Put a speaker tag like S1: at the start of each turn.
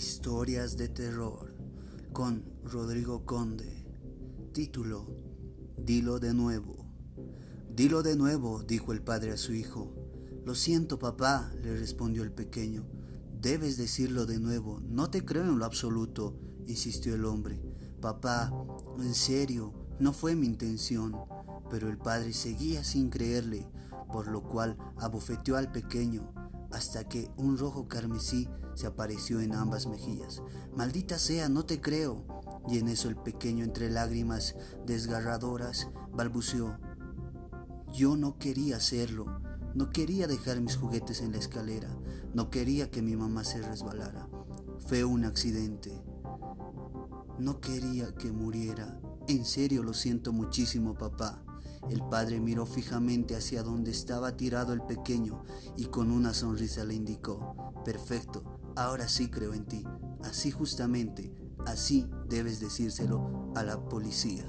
S1: Historias de terror con Rodrigo Conde. Título Dilo de nuevo. Dilo de nuevo, dijo el padre a su hijo. Lo siento, papá, le respondió el pequeño. Debes decirlo de nuevo. No te creo en lo absoluto, insistió el hombre. Papá, en serio, no fue mi intención. Pero el padre seguía sin creerle, por lo cual abofeteó al pequeño hasta que un rojo carmesí se apareció en ambas mejillas. Maldita sea, no te creo. Y en eso el pequeño, entre lágrimas desgarradoras, balbuceó. Yo no quería hacerlo. No quería dejar mis juguetes en la escalera. No quería que mi mamá se resbalara. Fue un accidente. No quería que muriera. En serio lo siento muchísimo, papá. El padre miró fijamente hacia donde estaba tirado el pequeño y con una sonrisa le indicó, Perfecto, ahora sí creo en ti. Así justamente, así debes decírselo a la policía.